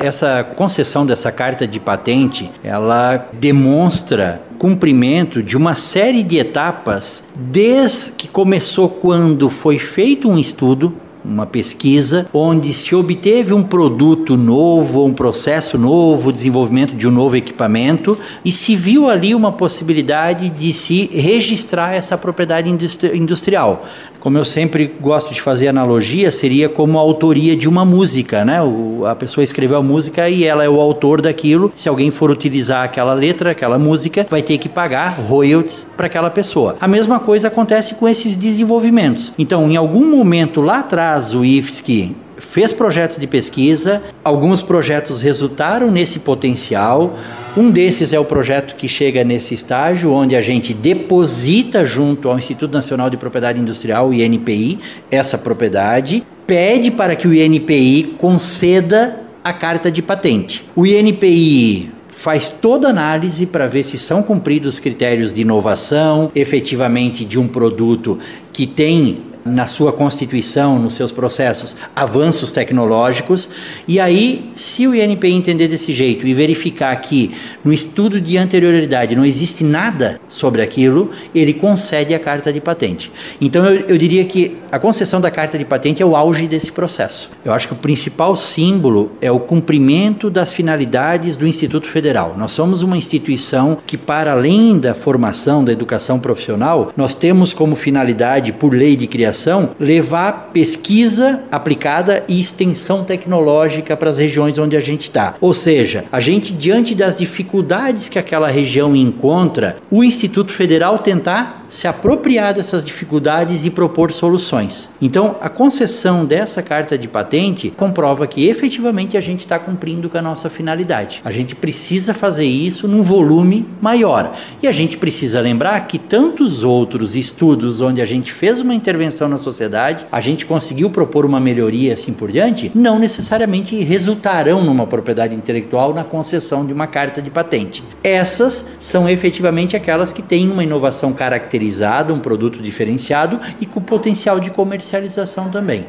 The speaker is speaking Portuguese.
Essa concessão dessa carta de patente, ela demonstra cumprimento de uma série de etapas desde que começou quando foi feito um estudo uma pesquisa onde se obteve um produto novo, um processo novo, desenvolvimento de um novo equipamento e se viu ali uma possibilidade de se registrar essa propriedade industrial. Como eu sempre gosto de fazer analogia, seria como a autoria de uma música, né? O, a pessoa escreveu a música e ela é o autor daquilo. Se alguém for utilizar aquela letra, aquela música, vai ter que pagar royalties para aquela pessoa. A mesma coisa acontece com esses desenvolvimentos. Então, em algum momento lá atrás, o IFSC fez projetos de pesquisa, alguns projetos resultaram nesse potencial. Um desses é o projeto que chega nesse estágio, onde a gente deposita junto ao Instituto Nacional de Propriedade Industrial, o INPI, essa propriedade, pede para que o INPI conceda a carta de patente. O INPI faz toda análise para ver se são cumpridos os critérios de inovação, efetivamente de um produto que tem na sua constituição, nos seus processos, avanços tecnológicos. E aí, se o INPI entender desse jeito e verificar que no estudo de anterioridade não existe nada sobre aquilo, ele concede a carta de patente. Então, eu, eu diria que a concessão da carta de patente é o auge desse processo. Eu acho que o principal símbolo é o cumprimento das finalidades do Instituto Federal. Nós somos uma instituição que, para além da formação, da educação profissional, nós temos como finalidade, por lei de criação, levar pesquisa aplicada e extensão tecnológica para as regiões onde a gente está. Ou seja, a gente, diante das dificuldades que aquela região encontra, o Instituto Federal tentar se apropriar dessas dificuldades e propor soluções. Então, a concessão dessa carta de patente comprova que efetivamente a gente está cumprindo com a nossa finalidade. A gente precisa fazer isso num volume maior. E a gente precisa lembrar que tantos outros estudos onde a gente fez uma intervenção na sociedade, a gente conseguiu propor uma melhoria assim por diante, não necessariamente resultarão numa propriedade intelectual na concessão de uma carta de patente. Essas são efetivamente aquelas que têm uma inovação característica caracterizado, um produto diferenciado e com potencial de comercialização também.